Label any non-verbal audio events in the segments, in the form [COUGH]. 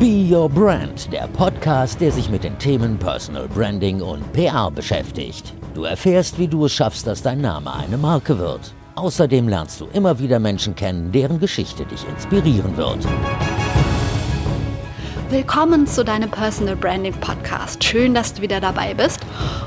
Be Your Brand, der Podcast, der sich mit den Themen Personal Branding und PR beschäftigt. Du erfährst, wie du es schaffst, dass dein Name eine Marke wird. Außerdem lernst du immer wieder Menschen kennen, deren Geschichte dich inspirieren wird. Willkommen zu deinem Personal Branding Podcast. Schön, dass du wieder dabei bist.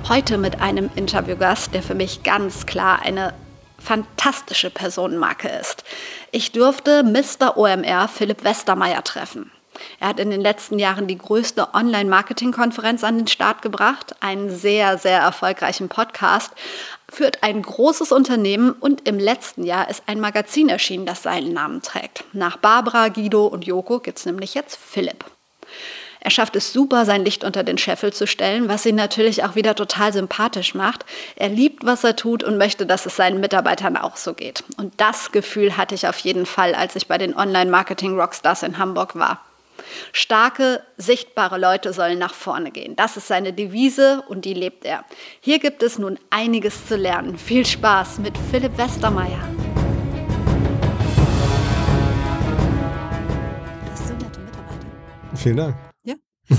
Heute mit einem Interviewgast, der für mich ganz klar eine fantastische Personenmarke ist. Ich durfte Mr. OMR Philipp Westermeier treffen. Er hat in den letzten Jahren die größte Online-Marketing-Konferenz an den Start gebracht, einen sehr, sehr erfolgreichen Podcast, führt ein großes Unternehmen und im letzten Jahr ist ein Magazin erschienen, das seinen Namen trägt. Nach Barbara, Guido und Joko gibt es nämlich jetzt Philipp. Er schafft es super, sein Licht unter den Scheffel zu stellen, was ihn natürlich auch wieder total sympathisch macht. Er liebt, was er tut und möchte, dass es seinen Mitarbeitern auch so geht. Und das Gefühl hatte ich auf jeden Fall, als ich bei den Online-Marketing-Rockstars in Hamburg war. Starke, sichtbare Leute sollen nach vorne gehen. Das ist seine Devise und die lebt er. Hier gibt es nun einiges zu lernen. Viel Spaß mit Philipp Westermeier. Das ist so nette Mitarbeiter. Vielen Dank. Ja. [LAUGHS]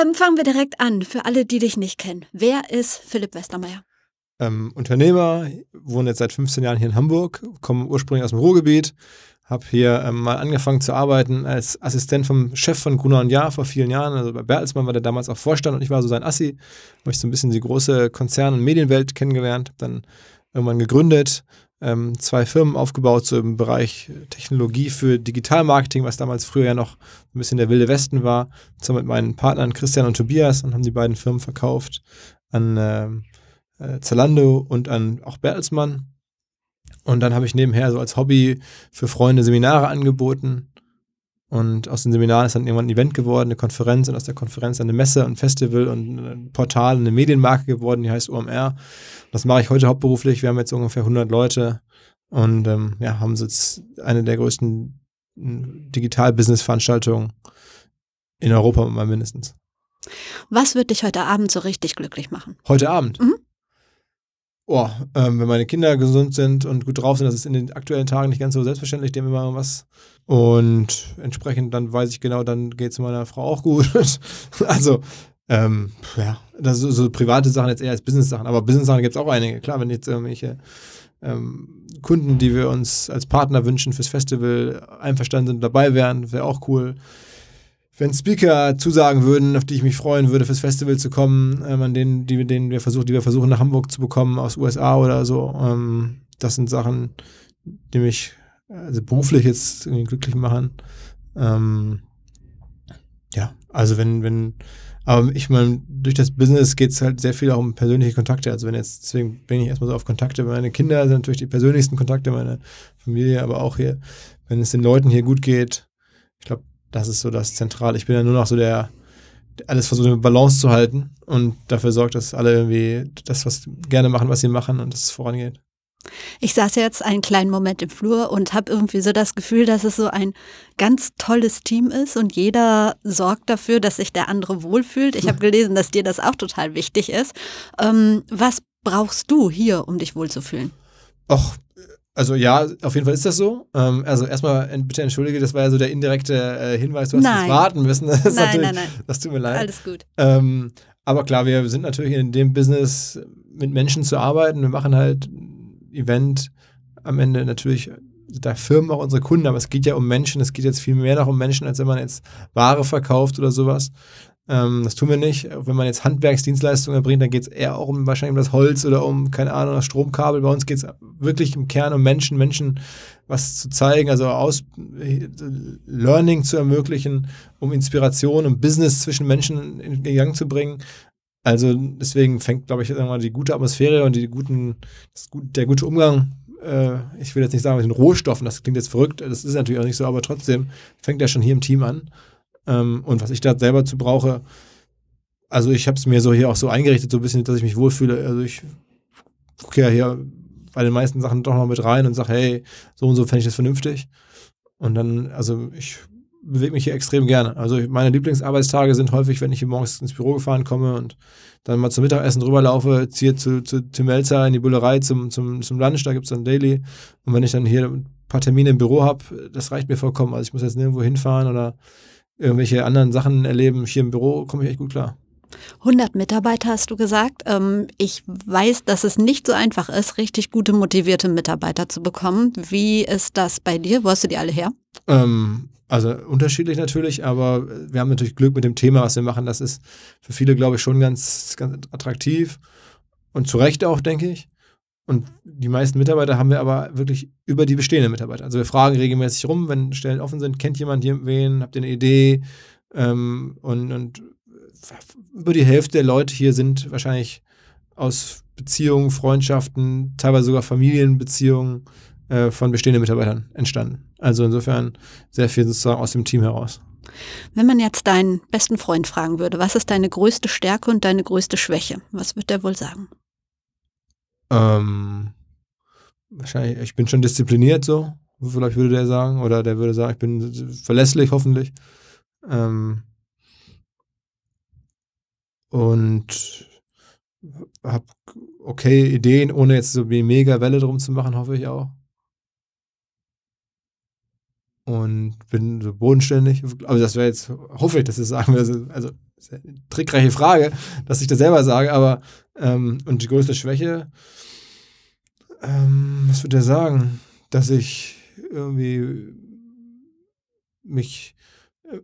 ähm, fangen wir direkt an. Für alle, die dich nicht kennen. Wer ist Philipp Westermeier? Ähm, Unternehmer, wohne jetzt seit 15 Jahren hier in Hamburg, komme ursprünglich aus dem Ruhrgebiet, habe hier ähm, mal angefangen zu arbeiten als Assistent vom Chef von Gruner und Jahr vor vielen Jahren. Also bei Bertelsmann war der damals auch Vorstand und ich war so sein Assi. Habe ich so ein bisschen die große Konzern- und Medienwelt kennengelernt. Dann irgendwann gegründet, ähm, zwei Firmen aufgebaut, so im Bereich Technologie für Digitalmarketing, was damals früher ja noch ein bisschen der wilde Westen war. Zusammen mit meinen Partnern Christian und Tobias und haben die beiden Firmen verkauft an ähm, äh, Zalando und an auch Bertelsmann. Und dann habe ich nebenher so als Hobby für Freunde Seminare angeboten. Und aus den Seminaren ist dann irgendwann ein Event geworden, eine Konferenz und aus der Konferenz dann eine Messe und ein Festival und ein Portal, eine Medienmarke geworden, die heißt OMR. Das mache ich heute hauptberuflich. Wir haben jetzt ungefähr 100 Leute und ähm, ja, haben jetzt eine der größten Digital-Business-Veranstaltungen in Europa mal mindestens. Was wird dich heute Abend so richtig glücklich machen? Heute Abend? Mhm oh, ähm, wenn meine Kinder gesund sind und gut drauf sind, das ist in den aktuellen Tagen nicht ganz so selbstverständlich, haben immer was. Und entsprechend dann weiß ich genau, dann geht es meiner Frau auch gut. [LAUGHS] also, ähm, ja, das sind so private Sachen jetzt eher als Business-Sachen. Aber Business-Sachen gibt es auch einige. Klar, wenn jetzt irgendwelche ähm, Kunden, die wir uns als Partner wünschen fürs Festival, einverstanden sind, dabei wären, wäre auch cool wenn Speaker zusagen würden, auf die ich mich freuen würde, fürs Festival zu kommen, ähm, an denen, die, denen wir versuchen, die wir versuchen nach Hamburg zu bekommen aus USA oder so. Ähm, das sind Sachen, die mich also beruflich jetzt irgendwie glücklich machen. Ähm, ja, also wenn, wenn, aber ich meine, durch das Business geht es halt sehr viel auch um persönliche Kontakte. Also wenn jetzt, deswegen bin ich erstmal so auf Kontakte. Meine Kinder sind natürlich die persönlichsten Kontakte, meine Familie, aber auch hier, wenn es den Leuten hier gut geht, ich glaube, das ist so das Zentrale. Ich bin ja nur noch so der, alles versucht, eine Balance zu halten und dafür sorgt, dass alle irgendwie das, was gerne machen, was sie machen und dass es vorangeht. Ich saß jetzt einen kleinen Moment im Flur und habe irgendwie so das Gefühl, dass es so ein ganz tolles Team ist und jeder sorgt dafür, dass sich der andere wohlfühlt. Ich habe [LAUGHS] gelesen, dass dir das auch total wichtig ist. Ähm, was brauchst du hier, um dich wohlzufühlen? Ach, also ja, auf jeden Fall ist das so. Ähm, also erstmal bitte entschuldige, das war ja so der indirekte äh, Hinweis, du hast nein. warten müssen. [LAUGHS] Das nein, nein, nein. Das tut mir leid. Alles gut. Ähm, aber klar, wir sind natürlich in dem Business, mit Menschen zu arbeiten. Wir machen halt Event am Ende natürlich da Firmen auch unsere Kunden, aber es geht ja um Menschen, es geht jetzt viel mehr noch um Menschen, als wenn man jetzt Ware verkauft oder sowas. Ähm, das tun wir nicht. Wenn man jetzt Handwerksdienstleistungen erbringt, dann geht es eher auch um wahrscheinlich um das Holz oder um, keine Ahnung, das Stromkabel. Bei uns geht es wirklich im Kern um Menschen, Menschen was zu zeigen, also aus Learning zu ermöglichen, um Inspiration, um Business zwischen Menschen in Gang zu bringen. Also deswegen fängt, glaube ich, mal die gute Atmosphäre und die guten, gut, der gute Umgang äh, ich will jetzt nicht sagen mit den Rohstoffen, das klingt jetzt verrückt, das ist natürlich auch nicht so, aber trotzdem fängt er schon hier im Team an. Ähm, und was ich da selber zu brauche, also ich habe es mir so hier auch so eingerichtet, so ein bisschen, dass ich mich wohlfühle. Also ich gucke ja hier bei den meisten Sachen doch noch mit rein und sage, hey, so und so fände ich das vernünftig. Und dann, also ich bewege mich hier extrem gerne. Also meine Lieblingsarbeitstage sind häufig, wenn ich hier morgens ins Büro gefahren komme und dann mal zum Mittagessen rüberlaufe, ziehe zu, zu Tim Melzer in die Bullerei zum, zum, zum Lunch, da gibt es dann Daily. Und wenn ich dann hier ein paar Termine im Büro habe, das reicht mir vollkommen. Also ich muss jetzt nirgendwo hinfahren oder irgendwelche anderen Sachen erleben. Hier im Büro komme ich echt gut klar. 100 Mitarbeiter hast du gesagt. Ähm, ich weiß, dass es nicht so einfach ist, richtig gute, motivierte Mitarbeiter zu bekommen. Wie ist das bei dir? Wo hast du die alle her? Ähm, also unterschiedlich natürlich, aber wir haben natürlich Glück mit dem Thema, was wir machen. Das ist für viele, glaube ich, schon ganz, ganz attraktiv und zu Recht auch, denke ich. Und die meisten Mitarbeiter haben wir aber wirklich über die bestehenden Mitarbeiter. Also wir fragen regelmäßig rum, wenn Stellen offen sind, kennt jemand wen, habt ihr eine Idee? Ähm, und, und über die Hälfte der Leute hier sind wahrscheinlich aus Beziehungen, Freundschaften, teilweise sogar Familienbeziehungen äh, von bestehenden Mitarbeitern entstanden. Also insofern sehr viel sozusagen aus dem Team heraus. Wenn man jetzt deinen besten Freund fragen würde, was ist deine größte Stärke und deine größte Schwäche? Was wird der wohl sagen? Ähm, wahrscheinlich, ich bin schon diszipliniert so, vielleicht würde der sagen. Oder der würde sagen, ich bin verlässlich, hoffentlich. Ähm, und habe okay Ideen, ohne jetzt so wie mega Welle drum zu machen, hoffe ich auch. Und bin so bodenständig. Also das wäre jetzt, hoffe ich, dass das sagen würde. Also, trickreiche Frage, dass ich das selber sage, aber ähm, und die größte Schwäche, ähm, was würde er sagen? Dass ich irgendwie mich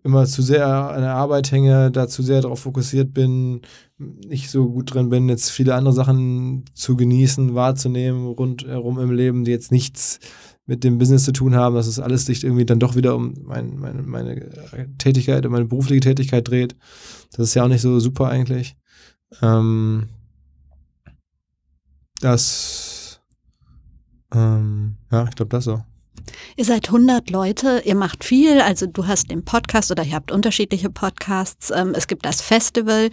immer zu sehr an der Arbeit hänge, da zu sehr darauf fokussiert bin, nicht so gut drin bin, jetzt viele andere Sachen zu genießen, wahrzunehmen, rundherum im Leben, die jetzt nichts mit dem Business zu tun haben, dass es alles sich irgendwie dann doch wieder um mein, meine, meine Tätigkeit, um meine berufliche Tätigkeit dreht. Das ist ja auch nicht so super eigentlich. Ähm, das, ähm, ja, ich glaube, das so. Ihr seid 100 Leute, ihr macht viel, also du hast den Podcast oder ihr habt unterschiedliche Podcasts, ähm, es gibt das Festival,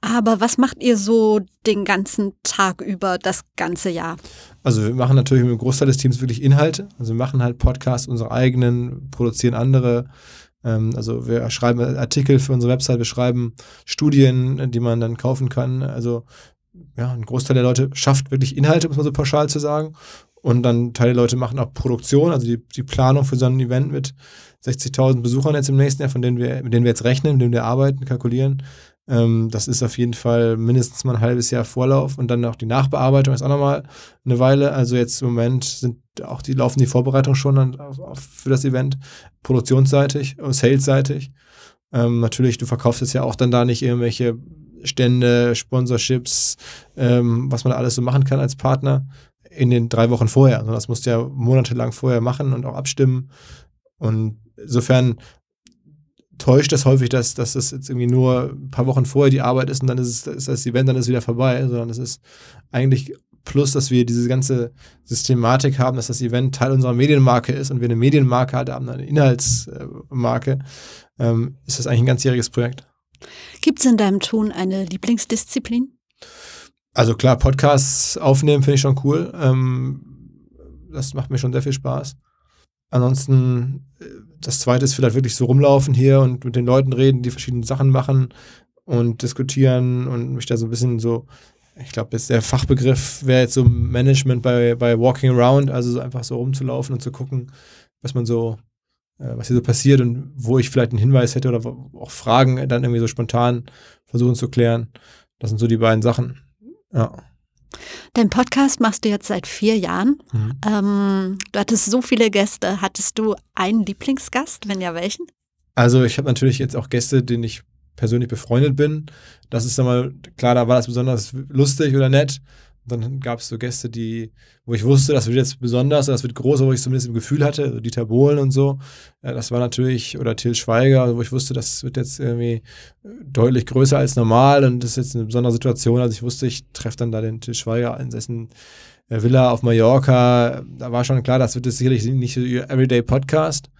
aber was macht ihr so den ganzen Tag über, das ganze Jahr? Also wir machen natürlich mit dem Großteil des Teams wirklich Inhalte, also wir machen halt Podcasts, unsere eigenen, produzieren andere, ähm, also wir schreiben Artikel für unsere Website, wir schreiben Studien, die man dann kaufen kann, also ja, ein Großteil der Leute schafft wirklich Inhalte, muss man so pauschal zu sagen. Und dann Teile der Leute machen auch Produktion, also die, die Planung für so ein Event mit 60.000 Besuchern jetzt im nächsten Jahr, von denen wir, mit denen wir jetzt rechnen, mit denen wir arbeiten, kalkulieren. Ähm, das ist auf jeden Fall mindestens mal ein halbes Jahr Vorlauf und dann auch die Nachbearbeitung ist auch nochmal eine Weile. Also jetzt im Moment sind auch die, laufen die Vorbereitungen schon auf, auf, für das Event, produktionsseitig, salesseitig. Ähm, natürlich, du verkaufst jetzt ja auch dann da nicht irgendwelche Stände, Sponsorships, ähm, was man alles so machen kann als Partner, in den drei Wochen vorher. Also das musst du ja monatelang vorher machen und auch abstimmen. Und insofern täuscht das häufig, dass, dass das jetzt irgendwie nur ein paar Wochen vorher die Arbeit ist und dann ist, es, ist das Event, dann ist wieder vorbei, sondern es ist eigentlich plus, dass wir diese ganze Systematik haben, dass das Event Teil unserer Medienmarke ist und wir eine Medienmarke haben, eine Inhaltsmarke, ähm, ist das eigentlich ein ganzjähriges Projekt. Gibt es in deinem Tun eine Lieblingsdisziplin? Also klar, Podcasts aufnehmen finde ich schon cool. Ähm, das macht mir schon sehr viel Spaß. Ansonsten, äh, das zweite ist vielleicht wirklich so rumlaufen hier und mit den Leuten reden, die verschiedene Sachen machen und diskutieren und mich da so ein bisschen so, ich glaube, der Fachbegriff wäre jetzt so Management bei, bei Walking Around, also so einfach so rumzulaufen und zu gucken, was man so, äh, was hier so passiert und wo ich vielleicht einen Hinweis hätte oder auch Fragen dann irgendwie so spontan versuchen zu klären. Das sind so die beiden Sachen. Ja. Dein Podcast machst du jetzt seit vier Jahren. Mhm. Ähm, du hattest so viele Gäste. Hattest du einen Lieblingsgast? Wenn ja, welchen? Also ich habe natürlich jetzt auch Gäste, denen ich persönlich befreundet bin. Das ist dann mal, klar, da war das besonders lustig oder nett. Dann gab es so Gäste, die, wo ich wusste, das wird jetzt besonders, das wird groß, wo ich zumindest im Gefühl hatte, also Dieter Bohlen und so. Ja, das war natürlich, oder Till Schweiger, wo ich wusste, das wird jetzt irgendwie deutlich größer als normal und das ist jetzt eine besondere Situation. Also ich wusste, ich treffe dann da den Till Schweiger in dessen äh, Villa auf Mallorca. Da war schon klar, das wird jetzt sicherlich nicht so ihr Everyday Podcast.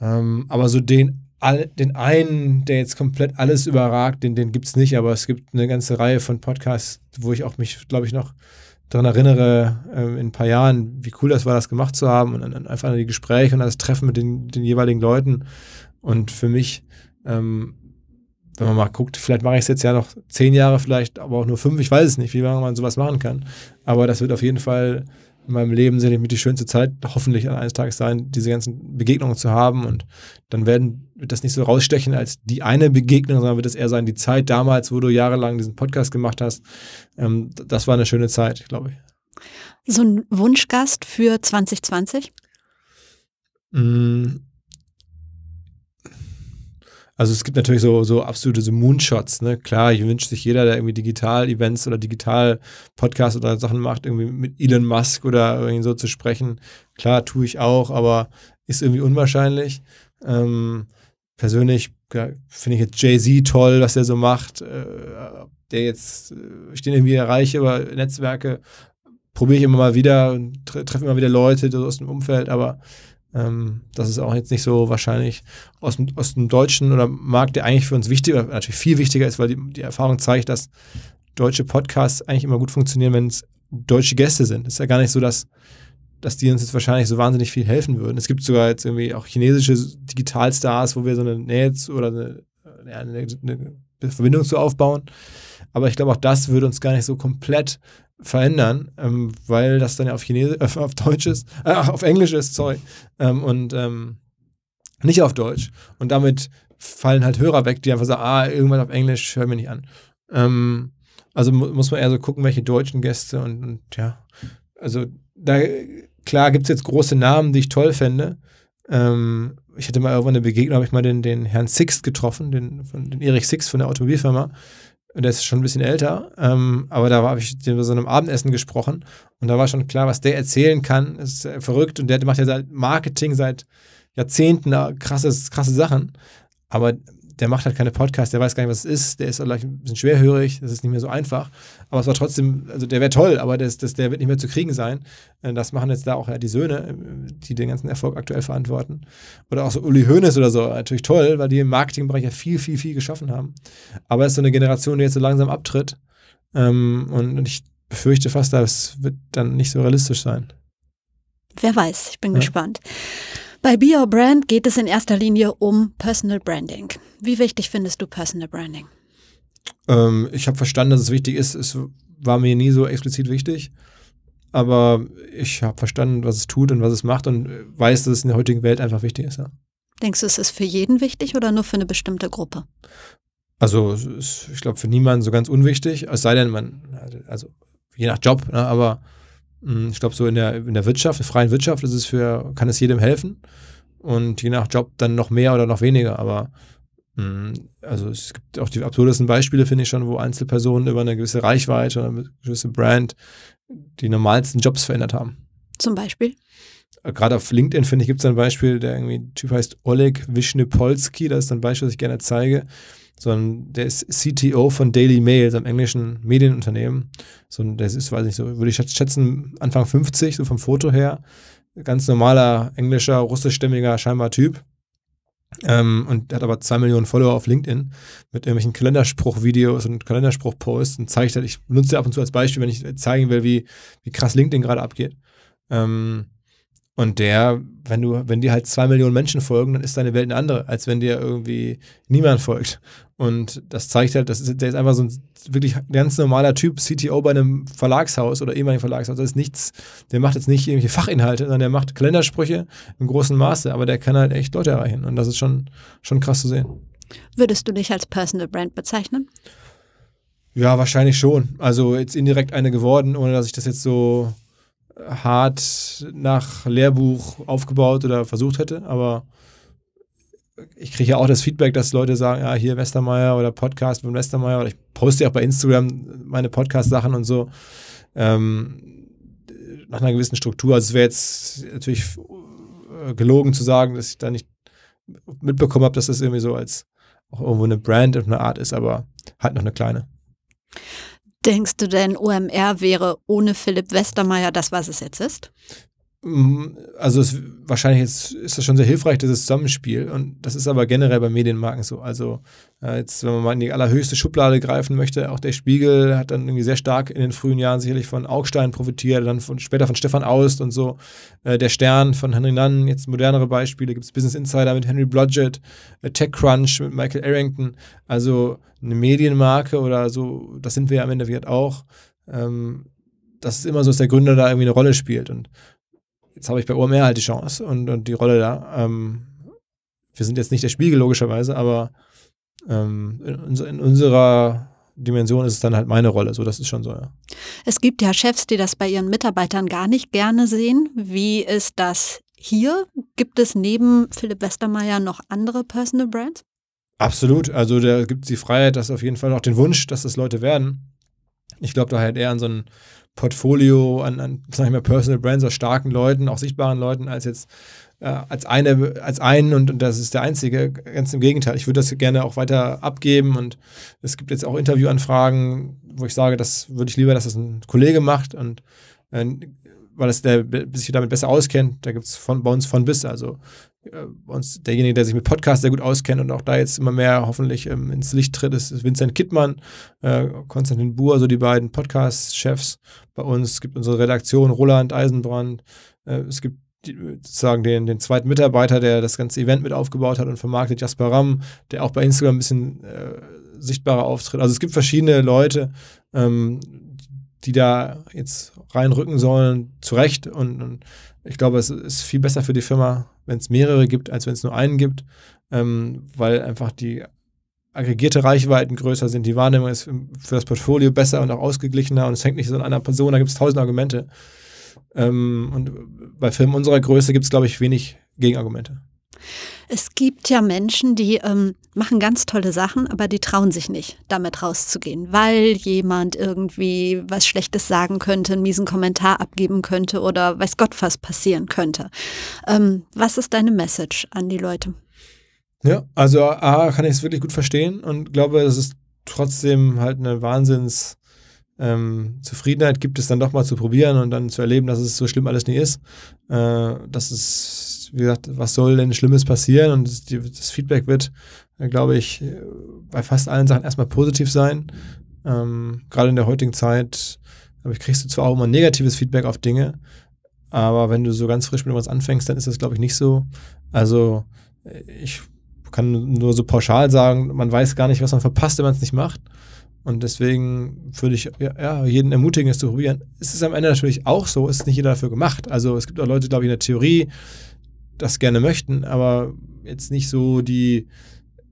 Ähm, aber so den all, den einen, der jetzt komplett alles überragt, den, den gibt es nicht, aber es gibt eine ganze Reihe von Podcasts, wo ich auch mich, glaube ich, noch daran erinnere, äh, in ein paar Jahren, wie cool das war, das gemacht zu haben und dann einfach an die Gespräche und das Treffen mit den, den jeweiligen Leuten. Und für mich, ähm, wenn man mal guckt, vielleicht mache ich es jetzt ja noch zehn Jahre, vielleicht aber auch nur fünf, ich weiß es nicht, wie lange man sowas machen kann. Aber das wird auf jeden Fall in meinem Leben sicherlich mit die schönste Zeit hoffentlich eines Tages sein, diese ganzen Begegnungen zu haben. Und dann werden, wird das nicht so rausstechen als die eine Begegnung, sondern wird es eher sein, die Zeit damals, wo du jahrelang diesen Podcast gemacht hast. Ähm, das war eine schöne Zeit, glaube ich. So ein Wunschgast für 2020? Mm. Also es gibt natürlich so, so absolute so Moonshots, ne? Klar, ich wünsche sich jeder, der irgendwie Digital-Events oder Digital-Podcasts oder Sachen macht, irgendwie mit Elon Musk oder irgendwie so zu sprechen. Klar, tue ich auch, aber ist irgendwie unwahrscheinlich. Ähm, persönlich ja, finde ich jetzt Jay-Z toll, was er so macht. Äh, der jetzt, äh, ich den irgendwie erreiche über Netzwerke, probiere ich immer mal wieder und tre treffe immer wieder Leute aus dem Umfeld, aber ähm, das ist auch jetzt nicht so wahrscheinlich aus dem, aus dem deutschen oder Markt, der eigentlich für uns wichtiger, natürlich viel wichtiger ist, weil die, die Erfahrung zeigt, dass deutsche Podcasts eigentlich immer gut funktionieren, wenn es deutsche Gäste sind. Es ist ja gar nicht so, dass, dass die uns jetzt wahrscheinlich so wahnsinnig viel helfen würden. Es gibt sogar jetzt irgendwie auch chinesische Digitalstars, wo wir so eine Nähe oder eine, eine, eine Verbindung zu aufbauen. Aber ich glaube, auch das würde uns gar nicht so komplett verändern, ähm, weil das dann ja auf Chinesisch, äh, auf Deutsch ist, äh, auf Englisch ist, sorry, ähm, und ähm, nicht auf Deutsch. Und damit fallen halt Hörer weg, die einfach sagen, ah, irgendwas auf Englisch, hör mir nicht an. Ähm, also mu muss man eher so gucken, welche deutschen Gäste und, und ja, also da, klar gibt es jetzt große Namen, die ich toll fände. Ähm, ich hatte mal irgendwann eine Begegnung, habe ich mal den, den Herrn Sixt getroffen, den, von, den Erich Sixt von der Automobilfirma. Und der ist schon ein bisschen älter, ähm, aber da habe ich mit so einem Abendessen gesprochen und da war schon klar, was der erzählen kann, ist äh, verrückt und der macht ja seit Marketing seit Jahrzehnten krasses, krasse Sachen, aber der macht halt keine Podcasts, der weiß gar nicht, was es ist, der ist vielleicht ein bisschen schwerhörig, das ist nicht mehr so einfach, aber es war trotzdem, also der wäre toll, aber das, das, der wird nicht mehr zu kriegen sein. Äh, das machen jetzt da auch ja die Söhne, äh, die den ganzen Erfolg aktuell verantworten. Oder auch so Uli Hoeneß oder so, natürlich toll, weil die im Marketingbereich ja viel, viel, viel geschaffen haben. Aber es ist so eine Generation, die jetzt so langsam abtritt ähm, und ich befürchte fast, das wird dann nicht so realistisch sein. Wer weiß, ich bin ja. gespannt. Bei Be Your Brand geht es in erster Linie um Personal Branding. Wie wichtig findest du Personal Branding? Ähm, ich habe verstanden, dass es wichtig ist. Es war mir nie so explizit wichtig. Aber ich habe verstanden, was es tut und was es macht und weiß, dass es in der heutigen Welt einfach wichtig ist. Ja. Denkst du, es ist für jeden wichtig oder nur für eine bestimmte Gruppe? Also, ich glaube, für niemanden so ganz unwichtig. Es sei denn, man, also je nach Job, ne, aber ich glaube, so in der, in der Wirtschaft, in der freien Wirtschaft ist es für, kann es jedem helfen. Und je nach Job dann noch mehr oder noch weniger. Aber hm, also es gibt auch die absurdesten Beispiele, finde ich schon, wo Einzelpersonen über eine gewisse Reichweite oder eine gewisse Brand die normalsten Jobs verändert haben. Zum Beispiel? Äh, gerade auf LinkedIn, finde ich, gibt es ein Beispiel, der irgendwie, Typ heißt Oleg Wischnepolski, das ist ein Beispiel, das ich gerne zeige sondern der ist CTO von Daily Mail, einem englischen Medienunternehmen. So, der ist, weiß nicht, so würde ich schätzen, Anfang 50, so vom Foto her. Ganz normaler, englischer, russischstämmiger, scheinbar Typ. Ähm, und hat aber zwei Millionen Follower auf LinkedIn mit irgendwelchen Kalenderspruch-Videos und Kalenderspruch-Posts und zeigt halt, ich benutze ab und zu als Beispiel, wenn ich zeigen will, wie, wie krass LinkedIn gerade abgeht. Ähm, und der, wenn du, wenn dir halt zwei Millionen Menschen folgen, dann ist deine Welt eine andere, als wenn dir irgendwie niemand folgt. Und das zeigt halt, das ist, der ist einfach so ein wirklich ganz normaler Typ, CTO bei einem Verlagshaus oder ehemaligen Verlagshaus. Das ist nichts, der macht jetzt nicht irgendwelche Fachinhalte, sondern der macht Kalendersprüche im großen Maße, aber der kann halt echt Leute erreichen. Und das ist schon, schon krass zu sehen. Würdest du dich als Personal Brand bezeichnen? Ja, wahrscheinlich schon. Also jetzt indirekt eine geworden, ohne dass ich das jetzt so hart nach Lehrbuch aufgebaut oder versucht hätte, aber ich kriege ja auch das Feedback, dass Leute sagen, ja, hier Westermeier oder Podcast von Westermeier oder ich poste ja auch bei Instagram meine Podcast-Sachen und so ähm, nach einer gewissen Struktur. Also es wäre jetzt natürlich äh, gelogen zu sagen, dass ich da nicht mitbekommen habe, dass das irgendwie so als auch irgendwo eine Brand und eine Art ist, aber halt noch eine kleine. Denkst du denn, OMR wäre ohne Philipp Westermeier das, was es jetzt ist? Mm, also es, wahrscheinlich ist, ist das schon sehr hilfreich, dieses Zusammenspiel. Und das ist aber generell bei Medienmarken so. Also äh, jetzt, wenn man mal in die allerhöchste Schublade greifen möchte, auch der Spiegel hat dann irgendwie sehr stark in den frühen Jahren sicherlich von Augstein profitiert, dann von, später von Stefan Aust und so. Äh, der Stern von Henry Nunn, jetzt modernere Beispiele, gibt es Business Insider mit Henry Blodgett, äh, TechCrunch mit Michael Arrington. Also eine Medienmarke oder so, das sind wir ja am Ende auch. Ähm, dass es immer so, dass der Gründer da irgendwie eine Rolle spielt. Und jetzt habe ich bei OMR halt die Chance und, und die Rolle da. Ähm, wir sind jetzt nicht der Spiegel, logischerweise, aber ähm, in, in, unserer Dimension ist es dann halt meine Rolle. So, das ist schon so, ja. Es gibt ja Chefs, die das bei ihren Mitarbeitern gar nicht gerne sehen. Wie ist das hier? Gibt es neben Philipp Westermeier noch andere Personal Brands? Absolut. Also da gibt es die Freiheit, dass auf jeden Fall auch den Wunsch, dass das Leute werden. Ich glaube da halt eher an so ein Portfolio, an, an sag ich mal, Personal Brands aus starken Leuten, auch sichtbaren Leuten, als jetzt äh, als eine, als einen und, und, das ist der einzige. Ganz im Gegenteil. Ich würde das gerne auch weiter abgeben und es gibt jetzt auch Interviewanfragen, wo ich sage, das würde ich lieber, dass das ein Kollege macht und äh, weil es der sich damit besser auskennt. Da gibt es bei uns von bis. Also äh, uns derjenige, der sich mit Podcasts sehr gut auskennt und auch da jetzt immer mehr hoffentlich ähm, ins Licht tritt, ist Vincent Kittmann, äh, Konstantin Buhr, so die beiden Podcast-Chefs bei uns. Es gibt unsere Redaktion Roland Eisenbrand. Äh, es gibt sozusagen den, den zweiten Mitarbeiter, der das ganze Event mit aufgebaut hat und vermarktet, Jasper Ramm, der auch bei Instagram ein bisschen äh, sichtbarer auftritt. Also es gibt verschiedene Leute, ähm, die da jetzt reinrücken sollen, zu Recht. Und, und ich glaube, es ist viel besser für die Firma, wenn es mehrere gibt, als wenn es nur einen gibt, ähm, weil einfach die aggregierte Reichweiten größer sind, die Wahrnehmung ist für das Portfolio besser und auch ausgeglichener und es hängt nicht so an einer Person, da gibt es tausend Argumente. Ähm, und bei Filmen unserer Größe gibt es, glaube ich, wenig Gegenargumente. Es gibt ja Menschen, die ähm, machen ganz tolle Sachen, aber die trauen sich nicht, damit rauszugehen, weil jemand irgendwie was Schlechtes sagen könnte, einen miesen Kommentar abgeben könnte oder weiß Gott was passieren könnte. Ähm, was ist deine Message an die Leute? Ja, also A, kann ich es wirklich gut verstehen und glaube, es ist trotzdem halt eine Wahnsinns ähm, Zufriedenheit gibt es dann doch mal zu probieren und dann zu erleben, dass es so schlimm alles nie ist. Äh, das ist, wie gesagt, was soll denn Schlimmes passieren? Und das, die, das Feedback wird, äh, glaube ich, bei fast allen Sachen erstmal positiv sein. Ähm, Gerade in der heutigen Zeit, glaube ich, kriegst du zwar auch immer negatives Feedback auf Dinge, aber wenn du so ganz frisch mit was anfängst, dann ist das, glaube ich, nicht so. Also ich kann nur so pauschal sagen, man weiß gar nicht, was man verpasst, wenn man es nicht macht. Und deswegen würde ich ja, jeden ermutigen, es zu probieren. Es ist am Ende natürlich auch so, es ist nicht jeder dafür gemacht. Also es gibt auch Leute, glaube ich, in der Theorie das gerne möchten, aber jetzt nicht so die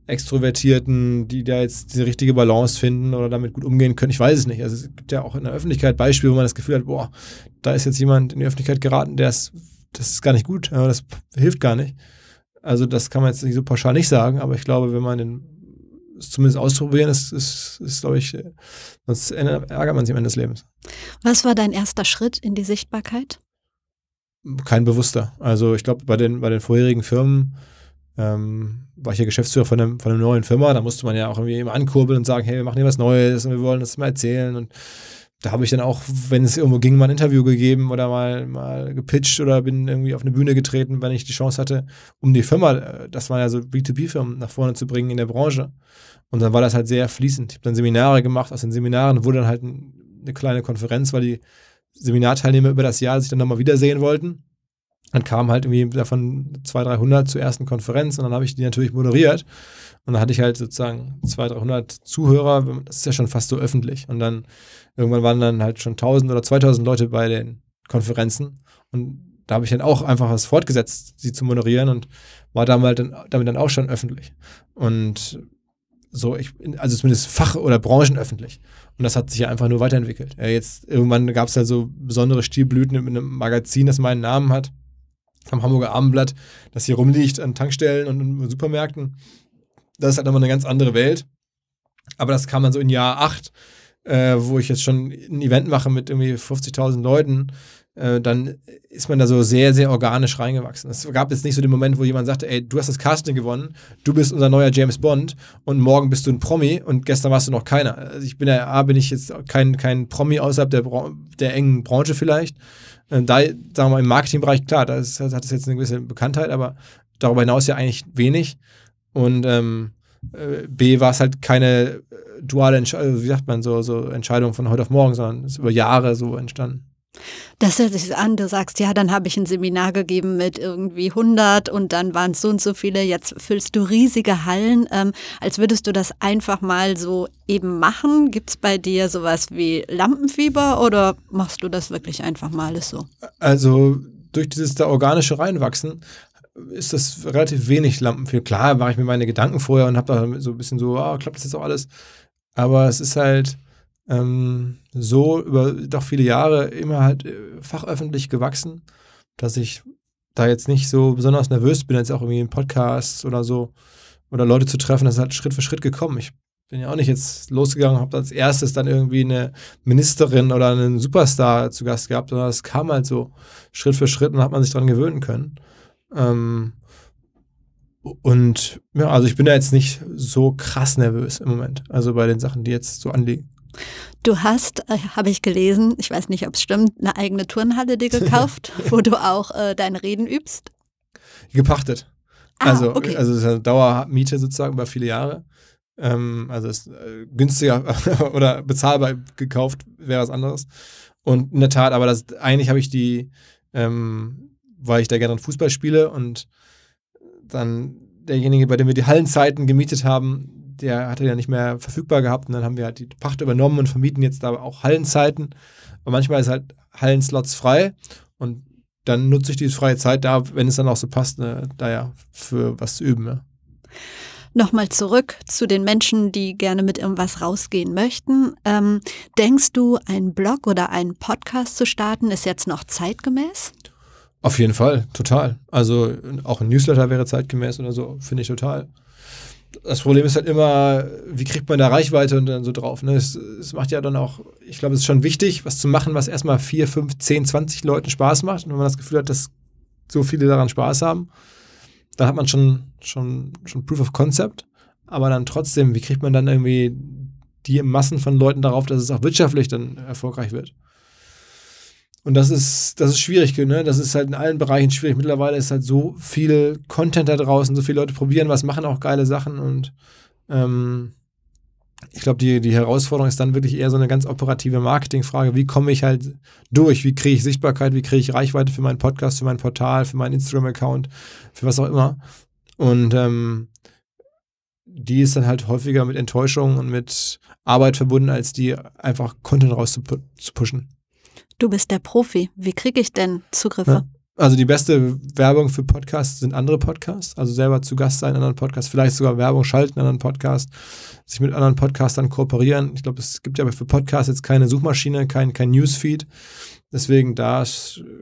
Extrovertierten, die da jetzt die richtige Balance finden oder damit gut umgehen können. Ich weiß es nicht. Also es gibt ja auch in der Öffentlichkeit Beispiele, wo man das Gefühl hat, boah, da ist jetzt jemand in die Öffentlichkeit geraten, der ist, das ist gar nicht gut, das hilft gar nicht. Also das kann man jetzt nicht so pauschal nicht sagen, aber ich glaube, wenn man den zumindest auszuprobieren, ist, ist, ist glaube ich, sonst ärgert man sich am Ende des Lebens. Was war dein erster Schritt in die Sichtbarkeit? Kein bewusster. Also ich glaube, bei den, bei den vorherigen Firmen ähm, war ich ja Geschäftsführer von, einem, von einer neuen Firma. Da musste man ja auch irgendwie immer ankurbeln und sagen, hey, wir machen hier was Neues und wir wollen das mal erzählen. Und da habe ich dann auch, wenn es irgendwo ging, mal ein Interview gegeben oder mal, mal gepitcht oder bin irgendwie auf eine Bühne getreten, wenn ich die Chance hatte, um die Firma, äh, das waren ja so B2B-Firmen, nach vorne zu bringen in der Branche. Und dann war das halt sehr fließend. Ich habe dann Seminare gemacht. Aus den Seminaren wurde dann halt eine kleine Konferenz, weil die Seminarteilnehmer über das Jahr sich dann nochmal wiedersehen wollten. Dann kamen halt irgendwie davon 200, 300 zur ersten Konferenz und dann habe ich die natürlich moderiert. Und dann hatte ich halt sozusagen 200, 300 Zuhörer. Das ist ja schon fast so öffentlich. Und dann irgendwann waren dann halt schon 1000 oder 2000 Leute bei den Konferenzen. Und da habe ich dann auch einfach was fortgesetzt, sie zu moderieren und war damit dann, damit dann auch schon öffentlich. Und so, ich, also zumindest fach- oder branchenöffentlich. Und das hat sich ja einfach nur weiterentwickelt. Ja, jetzt irgendwann gab es halt so besondere Stilblüten in einem Magazin, das meinen Namen hat, am Hamburger Abendblatt, das hier rumliegt an Tankstellen und in Supermärkten. Das ist halt nochmal eine ganz andere Welt. Aber das kam dann so in Jahr 8, äh, wo ich jetzt schon ein Event mache mit irgendwie 50.000 Leuten äh, dann ist man da so sehr, sehr organisch reingewachsen. Es gab jetzt nicht so den Moment, wo jemand sagte, ey, du hast das Casting gewonnen, du bist unser neuer James Bond und morgen bist du ein Promi und gestern warst du noch keiner. Also ich bin ja, A, bin ich jetzt kein, kein Promi außerhalb der, der engen Branche vielleicht. Ähm, da, sagen wir mal, im Marketingbereich, klar, da hat es jetzt eine gewisse Bekanntheit, aber darüber hinaus ja eigentlich wenig. Und ähm, äh, B war es halt keine äh, duale Entscheidung, also wie sagt man, so, so Entscheidung von heute auf morgen, sondern es ist über Jahre so entstanden. Das hört sich an, du sagst, ja, dann habe ich ein Seminar gegeben mit irgendwie 100 und dann waren es so und so viele, jetzt füllst du riesige Hallen, ähm, als würdest du das einfach mal so eben machen. Gibt es bei dir sowas wie Lampenfieber oder machst du das wirklich einfach mal alles so? Also durch dieses da organische Reinwachsen ist das relativ wenig Lampenfieber. Klar mache ich mir meine Gedanken vorher und habe da so ein bisschen so, ah, klappt das jetzt auch alles? Aber es ist halt ähm, so über doch viele Jahre immer halt äh, fachöffentlich gewachsen, dass ich da jetzt nicht so besonders nervös bin, jetzt auch irgendwie in Podcasts oder so oder Leute zu treffen. Das ist halt Schritt für Schritt gekommen. Ich bin ja auch nicht jetzt losgegangen, habe als erstes dann irgendwie eine Ministerin oder einen Superstar zu Gast gehabt, sondern es kam halt so Schritt für Schritt und hat man sich daran gewöhnen können. Ähm, und ja, also ich bin da jetzt nicht so krass nervös im Moment. Also bei den Sachen, die jetzt so anliegen. Du hast, äh, habe ich gelesen, ich weiß nicht, ob es stimmt, eine eigene Turnhalle dir [LAUGHS] gekauft, wo du auch äh, deine Reden übst? Gepachtet. Ah, also, okay. also es ist eine Dauermiete sozusagen über viele Jahre. Ähm, also ist äh, günstiger [LAUGHS] oder bezahlbar gekauft wäre was anderes. Und in der Tat, aber das eigentlich habe ich die, ähm, weil ich da gerne Fußball spiele und dann derjenige, bei dem wir die Hallenzeiten gemietet haben, der hatte ja nicht mehr verfügbar gehabt und dann haben wir halt die Pacht übernommen und vermieten jetzt da auch Hallenzeiten. Aber manchmal ist halt Hallenslots frei und dann nutze ich diese freie Zeit da, wenn es dann auch so passt, ne, da ja für was zu üben. Ja. Nochmal zurück zu den Menschen, die gerne mit irgendwas rausgehen möchten. Ähm, denkst du, ein Blog oder einen Podcast zu starten ist jetzt noch zeitgemäß? Auf jeden Fall, total. Also auch ein Newsletter wäre zeitgemäß oder so, finde ich total das Problem ist halt immer, wie kriegt man da Reichweite und dann so drauf. Ne? Es, es macht ja dann auch, ich glaube, es ist schon wichtig, was zu machen, was erstmal 4, 5, 10, 20 Leuten Spaß macht. Und wenn man das Gefühl hat, dass so viele daran Spaß haben, dann hat man schon, schon, schon Proof of Concept. Aber dann trotzdem, wie kriegt man dann irgendwie die Massen von Leuten darauf, dass es auch wirtschaftlich dann erfolgreich wird? Und das ist, das ist schwierig, ne? Das ist halt in allen Bereichen schwierig. Mittlerweile ist halt so viel Content da draußen, so viele Leute probieren was, machen auch geile Sachen und ähm, ich glaube, die, die Herausforderung ist dann wirklich eher so eine ganz operative Marketingfrage. Wie komme ich halt durch? Wie kriege ich Sichtbarkeit? Wie kriege ich Reichweite für meinen Podcast, für mein Portal, für meinen Instagram-Account, für was auch immer? Und ähm, die ist dann halt häufiger mit Enttäuschung und mit Arbeit verbunden, als die einfach Content rauszupushen. Du bist der Profi. Wie kriege ich denn Zugriffe? Ja. Also die beste Werbung für Podcasts sind andere Podcasts, also selber zu Gast sein in anderen Podcasts, vielleicht sogar Werbung schalten in anderen Podcasts, sich mit anderen Podcastern kooperieren. Ich glaube, es gibt ja für Podcasts jetzt keine Suchmaschine, kein, kein Newsfeed. Deswegen, da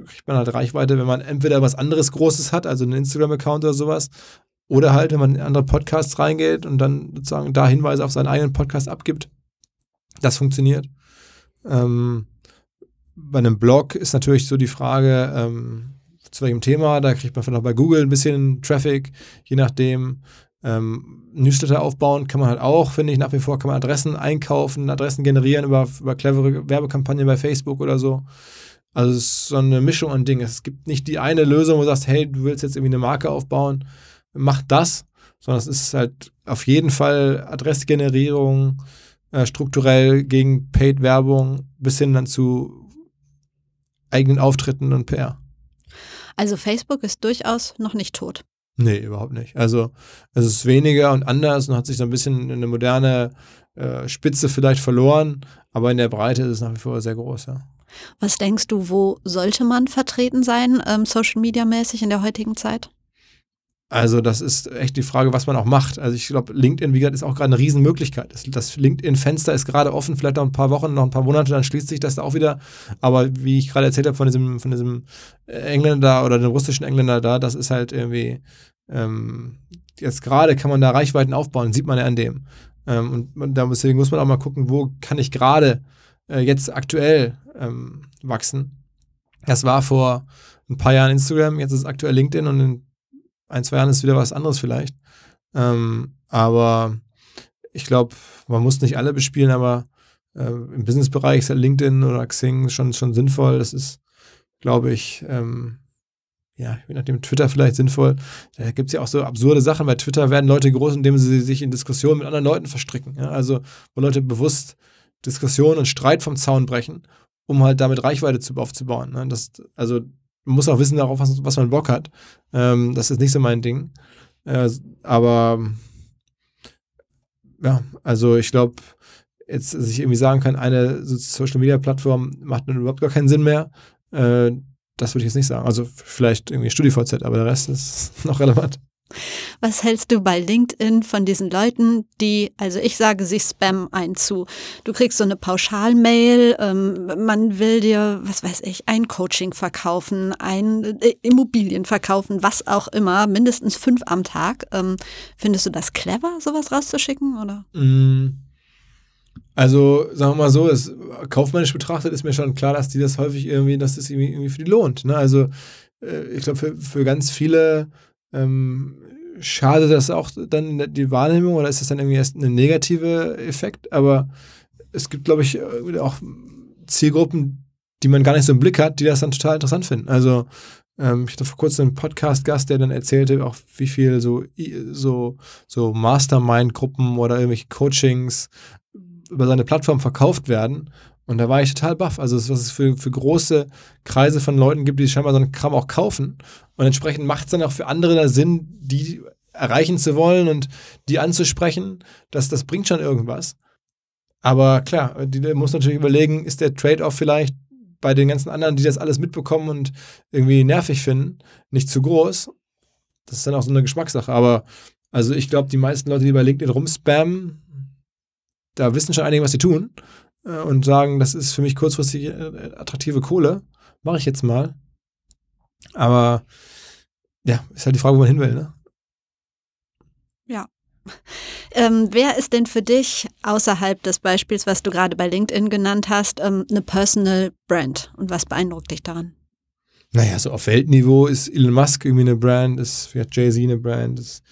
kriegt man halt Reichweite, wenn man entweder was anderes Großes hat, also einen Instagram-Account oder sowas, oder halt, wenn man in andere Podcasts reingeht und dann sozusagen da Hinweise auf seinen eigenen Podcast abgibt. Das funktioniert. Ähm, bei einem Blog ist natürlich so die Frage, ähm, zu welchem Thema, da kriegt man vielleicht auch bei Google ein bisschen Traffic, je nachdem. Ähm, Newsletter aufbauen kann man halt auch, finde ich, nach wie vor kann man Adressen einkaufen, Adressen generieren über, über clevere Werbekampagnen bei Facebook oder so. Also es ist so eine Mischung an Dingen. Es gibt nicht die eine Lösung, wo du sagst, hey, du willst jetzt irgendwie eine Marke aufbauen, mach das, sondern es ist halt auf jeden Fall Adressgenerierung, äh, strukturell gegen Paid-Werbung bis hin dann zu eigenen Auftritten und PR. Also Facebook ist durchaus noch nicht tot. Nee, überhaupt nicht. Also es ist weniger und anders und hat sich so ein bisschen eine moderne äh, Spitze vielleicht verloren, aber in der Breite ist es nach wie vor sehr groß, ja. Was denkst du, wo sollte man vertreten sein, ähm, Social Media mäßig in der heutigen Zeit? Also das ist echt die Frage, was man auch macht. Also ich glaube, LinkedIn, wie gesagt, ist auch gerade eine Riesenmöglichkeit. Das, LinkedIn-Fenster ist gerade offen, vielleicht noch ein paar Wochen, noch ein paar Monate, dann schließt sich das da auch wieder. Aber wie ich gerade erzählt habe von diesem, von diesem Engländer oder dem russischen Engländer da, das ist halt irgendwie, ähm, jetzt gerade kann man da Reichweiten aufbauen, sieht man ja an dem. Ähm, und deswegen muss man auch mal gucken, wo kann ich gerade äh, jetzt aktuell ähm, wachsen. Das war vor ein paar Jahren Instagram, jetzt ist es aktuell LinkedIn und in ein, zwei Jahren ist wieder was anderes vielleicht. Ähm, aber ich glaube, man muss nicht alle bespielen, aber äh, im Businessbereich ist LinkedIn oder Xing schon, schon sinnvoll. Das ist, glaube ich, ähm, ja, je nachdem Twitter vielleicht sinnvoll. Da gibt es ja auch so absurde Sachen. Bei Twitter werden Leute groß, indem sie sich in Diskussionen mit anderen Leuten verstricken. Ja? Also, wo Leute bewusst Diskussionen und Streit vom Zaun brechen, um halt damit Reichweite zu, aufzubauen. Ne? Das, also man muss auch wissen darauf, was, was man Bock hat. Ähm, das ist nicht so mein Ding. Äh, aber ja, also ich glaube, jetzt, dass ich irgendwie sagen kann, eine Social Media Plattform macht überhaupt gar keinen Sinn mehr. Äh, das würde ich jetzt nicht sagen. Also vielleicht irgendwie StudiVZ, aber der Rest ist [LAUGHS] noch relevant. Was hältst du bei LinkedIn von diesen Leuten, die, also ich sage, sie spammen ein zu. Du kriegst so eine Pauschalmail, ähm, man will dir, was weiß ich, ein Coaching verkaufen, ein äh, Immobilien verkaufen, was auch immer, mindestens fünf am Tag. Ähm, findest du das clever, sowas rauszuschicken, oder? Mm. Also, sagen wir mal so, es, kaufmännisch betrachtet ist mir schon klar, dass die das häufig irgendwie, dass das irgendwie, irgendwie für die lohnt. Ne? Also, äh, ich glaube, für, für ganz viele ähm, schade das auch dann die Wahrnehmung oder ist das dann irgendwie erst ein negativer Effekt? Aber es gibt, glaube ich, auch Zielgruppen, die man gar nicht so im Blick hat, die das dann total interessant finden. Also ähm, ich hatte vor kurzem einen Podcast-Gast, der dann erzählte, auch wie viel so, so, so Mastermind-Gruppen oder irgendwelche Coachings über seine Plattform verkauft werden. Und da war ich total baff. Also, was es für, für große Kreise von Leuten gibt, die scheinbar so einen Kram auch kaufen. Und entsprechend macht es dann auch für andere da Sinn, die erreichen zu wollen und die anzusprechen. Das, das bringt schon irgendwas. Aber klar, die muss natürlich überlegen, ist der Trade-off vielleicht bei den ganzen anderen, die das alles mitbekommen und irgendwie nervig finden, nicht zu groß. Das ist dann auch so eine Geschmackssache. Aber also ich glaube, die meisten Leute, die bei LinkedIn rumspammen, da wissen schon einige, was sie tun äh, und sagen, das ist für mich kurzfristig äh, attraktive Kohle. Mache ich jetzt mal. Aber ja, ist halt die Frage, wo man hin will, ne? Ja. Ähm, wer ist denn für dich außerhalb des Beispiels, was du gerade bei LinkedIn genannt hast, ähm, eine Personal Brand? Und was beeindruckt dich daran? Naja, so auf Weltniveau ist Elon Musk irgendwie eine Brand, ist Jay-Z eine Brand, ist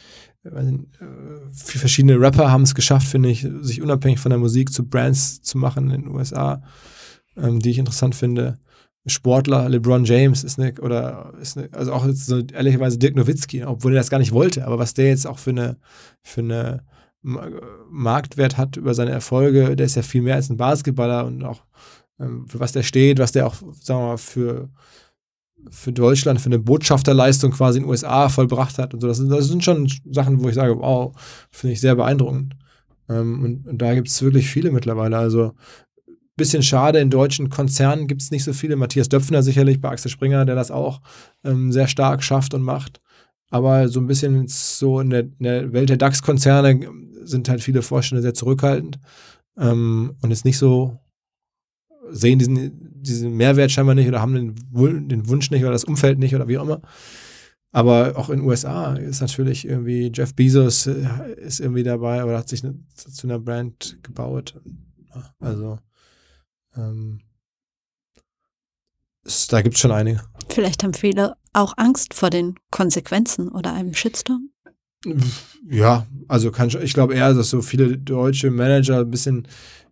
äh, verschiedene Rapper haben es geschafft, finde ich, sich unabhängig von der Musik zu Brands zu machen in den USA, ähm, die ich interessant finde. Sportler, LeBron James ist eine, oder ist eine, also auch jetzt so ehrlicherweise Dirk Nowitzki, obwohl er das gar nicht wollte, aber was der jetzt auch für eine, für eine Marktwert hat über seine Erfolge, der ist ja viel mehr als ein Basketballer und auch ähm, für was der steht, was der auch, sagen wir mal, für für Deutschland, für eine Botschafterleistung quasi in den USA vollbracht hat und so. Das sind, das sind schon Sachen, wo ich sage, wow, finde ich sehr beeindruckend. Ähm, und, und, da gibt es wirklich viele mittlerweile. Also bisschen schade, in deutschen Konzernen gibt es nicht so viele. Matthias Döpfner sicherlich bei Axel Springer, der das auch ähm, sehr stark schafft und macht. Aber so ein bisschen so in der, in der Welt der DAX-Konzerne sind halt viele Vorstände sehr zurückhaltend ähm, und ist nicht so sehen diesen, diesen Mehrwert scheinbar nicht oder haben den, den Wunsch nicht oder das Umfeld nicht oder wie auch immer. Aber auch in den USA ist natürlich irgendwie Jeff Bezos äh, ist irgendwie dabei oder hat sich eine, zu einer Brand gebaut. Also ähm, es, da gibt es schon einige. Vielleicht haben viele auch Angst vor den Konsequenzen oder einem Shitstorm. Ja, also kann ich glaube eher, dass so viele deutsche Manager ein bisschen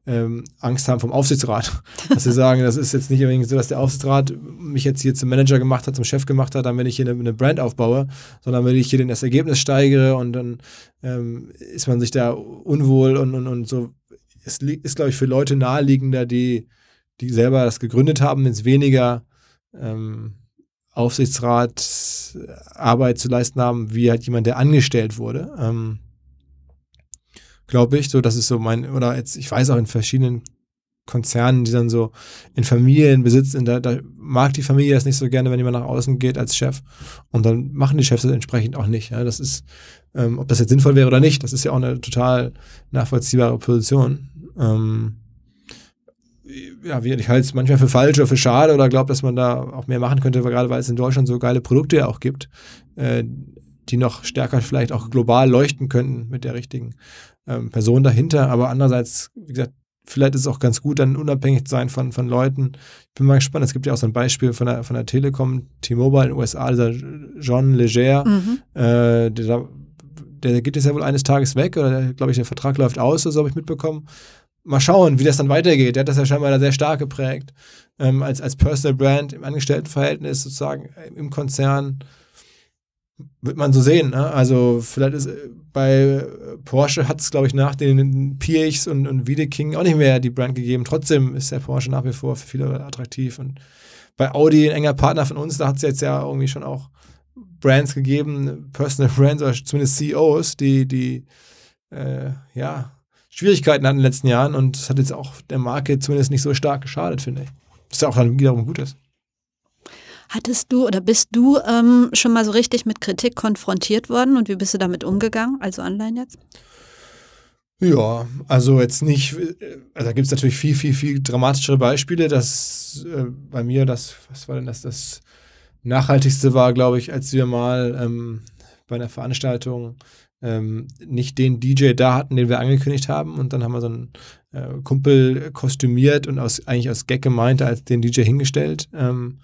ähm, Angst haben vom Aufsichtsrat. [LAUGHS] Dass sie sagen, das ist jetzt nicht unbedingt so, dass der Aufsichtsrat mich jetzt hier zum Manager gemacht hat, zum Chef gemacht hat, dann wenn ich hier eine, eine Brand aufbaue, sondern wenn ich hier das Ergebnis steigere und dann ähm, ist man sich da unwohl und, und, und so. Es ist, glaube ich, für Leute naheliegender, die, die selber das gegründet haben, jetzt weniger ähm, Aufsichtsrat Arbeit zu leisten haben, wie halt jemand, der angestellt wurde. Ähm, glaube ich. So, das ist so mein, oder jetzt, ich weiß auch in verschiedenen Konzernen, die dann so in Familienbesitz sind, da, da mag die Familie das nicht so gerne, wenn jemand nach außen geht als Chef. Und dann machen die Chefs das entsprechend auch nicht. Ja. Das ist, ähm, ob das jetzt sinnvoll wäre oder nicht, das ist ja auch eine total nachvollziehbare Position. Ähm, ja, ich halte es manchmal für falsch oder für schade oder glaube, dass man da auch mehr machen könnte, gerade weil es in Deutschland so geile Produkte ja auch gibt, äh, die noch stärker vielleicht auch global leuchten könnten mit der richtigen ähm, Person dahinter. Aber andererseits, wie gesagt, vielleicht ist es auch ganz gut, dann unabhängig zu sein von, von Leuten. Ich bin mal gespannt. Es gibt ja auch so ein Beispiel von der, von der Telekom, T-Mobile in den USA, dieser John Leger, mhm. äh, der, der geht jetzt ja wohl eines Tages weg oder glaube ich, der Vertrag läuft aus, so habe ich mitbekommen. Mal schauen, wie das dann weitergeht. Der hat das ja scheinbar sehr stark geprägt. Ähm, als, als Personal Brand im Angestelltenverhältnis sozusagen im Konzern wird man so sehen. Ne? Also vielleicht ist bei Porsche hat es, glaube ich, nach den Piechs und, und Wiedeking auch nicht mehr die Brand gegeben. Trotzdem ist der Porsche nach wie vor für viele attraktiv. Und bei Audi, ein enger Partner von uns, da hat es jetzt ja irgendwie schon auch Brands gegeben, Personal Brands oder zumindest CEOs, die, die äh, ja, Schwierigkeiten hatten in den letzten Jahren und das hat jetzt auch der Marke zumindest nicht so stark geschadet, finde ich. Was ja auch dann wiederum gut ist. Hattest du oder bist du ähm, schon mal so richtig mit Kritik konfrontiert worden und wie bist du damit umgegangen, also online jetzt? Ja, also jetzt nicht, also da gibt es natürlich viel, viel, viel dramatischere Beispiele. Das äh, bei mir, das, was war denn das, das nachhaltigste war, glaube ich, als wir mal ähm, bei einer Veranstaltung ähm, nicht den DJ da hatten, den wir angekündigt haben. Und dann haben wir so einen äh, Kumpel kostümiert und aus, eigentlich aus Gag gemeint als den DJ hingestellt. Ähm,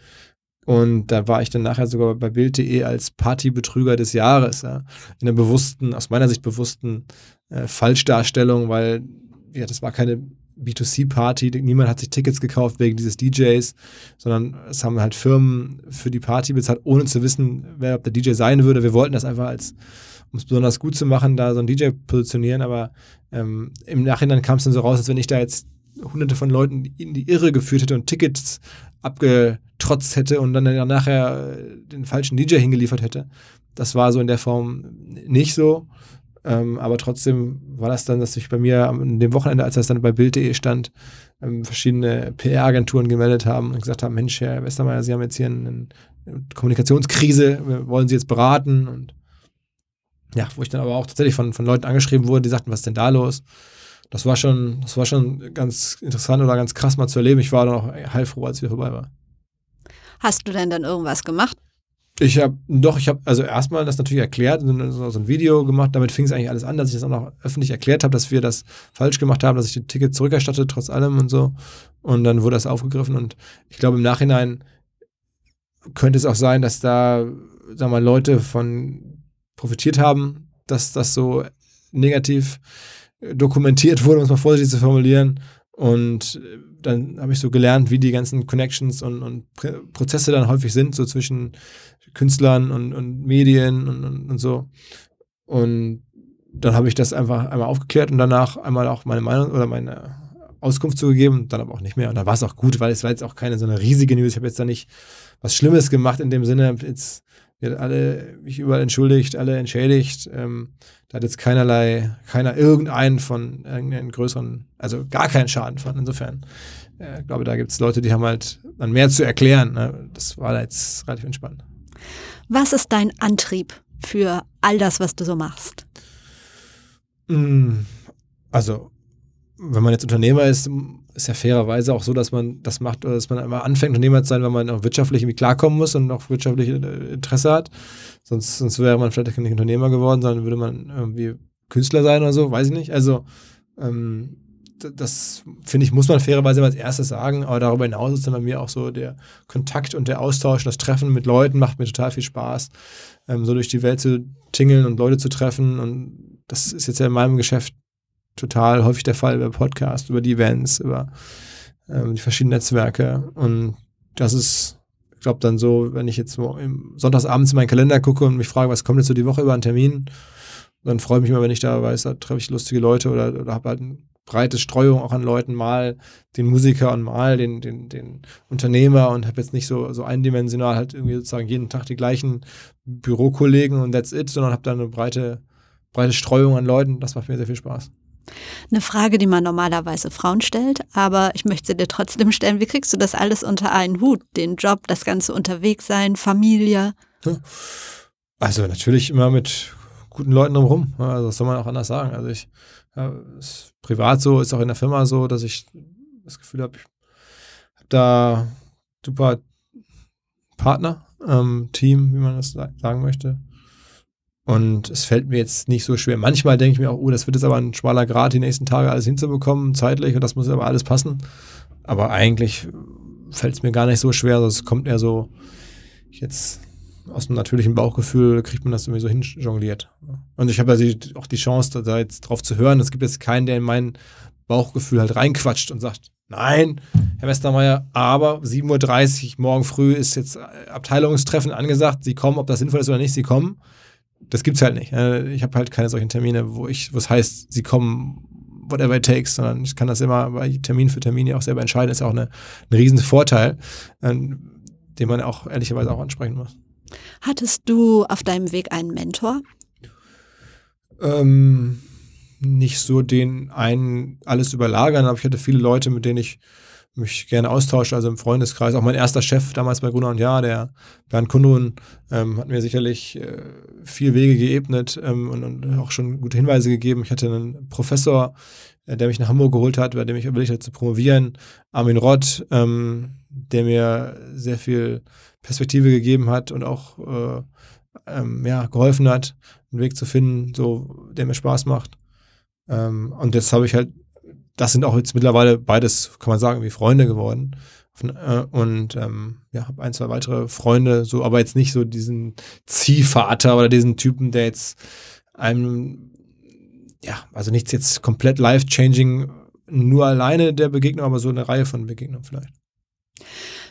und da war ich dann nachher sogar bei Bild.de als Partybetrüger des Jahres, ja, in einer bewussten, aus meiner Sicht bewussten äh, Falschdarstellung, weil ja, das war keine B2C-Party, niemand hat sich Tickets gekauft wegen dieses DJs, sondern es haben halt Firmen für die Party bezahlt, ohne zu wissen, wer ob der DJ sein würde. Wir wollten das einfach als, um es besonders gut zu machen, da so ein DJ positionieren, aber ähm, im Nachhinein kam es dann so raus, als wenn ich da jetzt hunderte von Leuten in die Irre geführt hätte und Tickets abgetrotzt hätte und dann nachher den falschen DJ hingeliefert hätte. Das war so in der Form nicht so. Ähm, aber trotzdem war das dann, dass sich bei mir an dem Wochenende, als das dann bei Bild.de stand, ähm, verschiedene PR-Agenturen gemeldet haben und gesagt haben: Mensch, Herr Westermeier, Sie haben jetzt hier eine, Kommunikationskrise, wir wollen Sie jetzt beraten. Und ja, wo ich dann aber auch tatsächlich von, von Leuten angeschrieben wurde, die sagten: Was ist denn da los? das war schon, das war schon ganz interessant oder ganz krass mal zu erleben. Ich war dann auch heilfroh, als wieder vorbei war. Hast du denn dann irgendwas gemacht? Ich habe, doch, ich habe also erstmal das natürlich erklärt, so, ein Video gemacht. Damit fing es eigentlich alles an, dass ich das auch noch öffentlich erklärt habe, dass wir das falsch gemacht haben, dass ich die Ticket zurückerstatte, trotz allem und so. Und dann wurde das aufgegriffen. Und ich glaube, im Nachhinein könnte es auch sein, dass da, sagen mal, Leute von profitiert haben, dass das so negativ dokumentiert wurde, um es mal vorsichtig zu formulieren. Und dann habe ich so gelernt, wie die ganzen Connections und, und Prozesse dann häufig sind, so zwischen Künstlern und, und Medien und, und, und so. Und dann habe ich das einfach einmal aufgeklärt und danach einmal auch meine Meinung oder meine Auskunft zugegeben, dann aber auch nicht mehr. Und da war es auch gut, weil es war jetzt auch keine so eine riesige News. Ich habe jetzt da nicht was Schlimmes gemacht in dem Sinne, jetzt wird alle mich überall entschuldigt, alle entschädigt. Ähm, da hat jetzt keinerlei, keiner irgendeinen von irgendeinen größeren, also gar keinen Schaden von. Insofern, äh, ich glaube, da gibt es Leute, die haben halt dann mehr zu erklären. Ne? Das war da jetzt relativ entspannt. Was ist dein Antrieb für all das, was du so machst? Mm, also, wenn man jetzt Unternehmer ist, ist ja fairerweise auch so, dass man das macht, dass man immer anfängt, Unternehmer zu sein, wenn man auch wirtschaftlich irgendwie klarkommen muss und auch wirtschaftlich äh, Interesse hat. Sonst, sonst wäre man vielleicht nicht Unternehmer geworden, sondern würde man irgendwie Künstler sein oder so, weiß ich nicht. Also, ähm, das finde ich, muss man fairerweise als erstes sagen, aber darüber hinaus ist dann bei mir auch so der Kontakt und der Austausch, das Treffen mit Leuten macht mir total viel Spaß, ähm, so durch die Welt zu tingeln und Leute zu treffen und das ist jetzt ja in meinem Geschäft total häufig der Fall über Podcasts, über die Events, über ähm, die verschiedenen Netzwerke. Und das ist, ich glaube, dann so, wenn ich jetzt so sonntagsabends in meinen Kalender gucke und mich frage, was kommt jetzt so die Woche über einen Termin, dann freue ich mich immer, wenn ich da weiß, da treffe ich lustige Leute oder, oder habe halt eine breite Streuung auch an Leuten, mal den Musiker und mal den, den, den Unternehmer und habe jetzt nicht so, so eindimensional halt irgendwie sozusagen jeden Tag die gleichen Bürokollegen und that's it, sondern habe da eine breite, breite Streuung an Leuten. Das macht mir sehr viel Spaß. Eine Frage, die man normalerweise Frauen stellt, aber ich möchte sie dir trotzdem stellen. Wie kriegst du das alles unter einen Hut? Den Job, das ganze Unterwegssein, Familie? Also natürlich immer mit guten Leuten drumherum. Also das soll man auch anders sagen. Also ich ja, ist privat so, ist auch in der Firma so, dass ich das Gefühl habe, ich habe da super Partner, ähm, Team, wie man das sagen möchte. Und es fällt mir jetzt nicht so schwer. Manchmal denke ich mir auch, oh, das wird jetzt aber ein schmaler Grad, die nächsten Tage alles hinzubekommen, zeitlich, und das muss aber alles passen. Aber eigentlich fällt es mir gar nicht so schwer. Also es kommt eher so, jetzt aus dem natürlichen Bauchgefühl kriegt man das irgendwie so hinjongliert. Und ich habe also auch die Chance, da jetzt drauf zu hören. Es gibt jetzt keinen, der in mein Bauchgefühl halt reinquatscht und sagt, Nein, Herr Westermeier, aber 7.30 Uhr morgen früh ist jetzt Abteilungstreffen angesagt. Sie kommen, ob das sinnvoll ist oder nicht, Sie kommen. Das gibt's halt nicht. Äh, ich habe halt keine solchen Termine, wo ich, wo es heißt, Sie kommen, whatever it takes, sondern ich kann das immer bei Termin für Termin ja auch selber entscheiden. Das ist auch eine, ein riesen Vorteil, äh, den man auch ehrlicherweise auch ansprechen muss. Hattest du auf deinem Weg einen Mentor? Ähm, nicht so den einen alles überlagern, aber ich hatte viele Leute, mit denen ich mich gerne austausche, also im Freundeskreis. Auch mein erster Chef damals bei Gruner und Ja, der Bernd Kundrun, ähm, hat mir sicherlich äh, viel Wege geebnet ähm, und, und, auch schon gute Hinweise gegeben. Ich hatte einen Professor, äh, der mich nach Hamburg geholt hat, bei dem ich überlegt hatte zu promovieren, Armin Rott, ähm, der mir sehr viel Perspektive gegeben hat und auch äh, ähm, ja, geholfen hat, einen Weg zu finden, so, der mir Spaß macht. Ähm, und jetzt habe ich halt, das sind auch jetzt mittlerweile beides, kann man sagen, wie Freunde geworden. Äh, und ähm, ja, habe ein, zwei weitere Freunde, so, aber jetzt nicht so diesen Ziehvater oder diesen Typen, der jetzt einem, ja, also nichts jetzt komplett life-changing, nur alleine der Begegnung, aber so eine Reihe von Begegnungen vielleicht.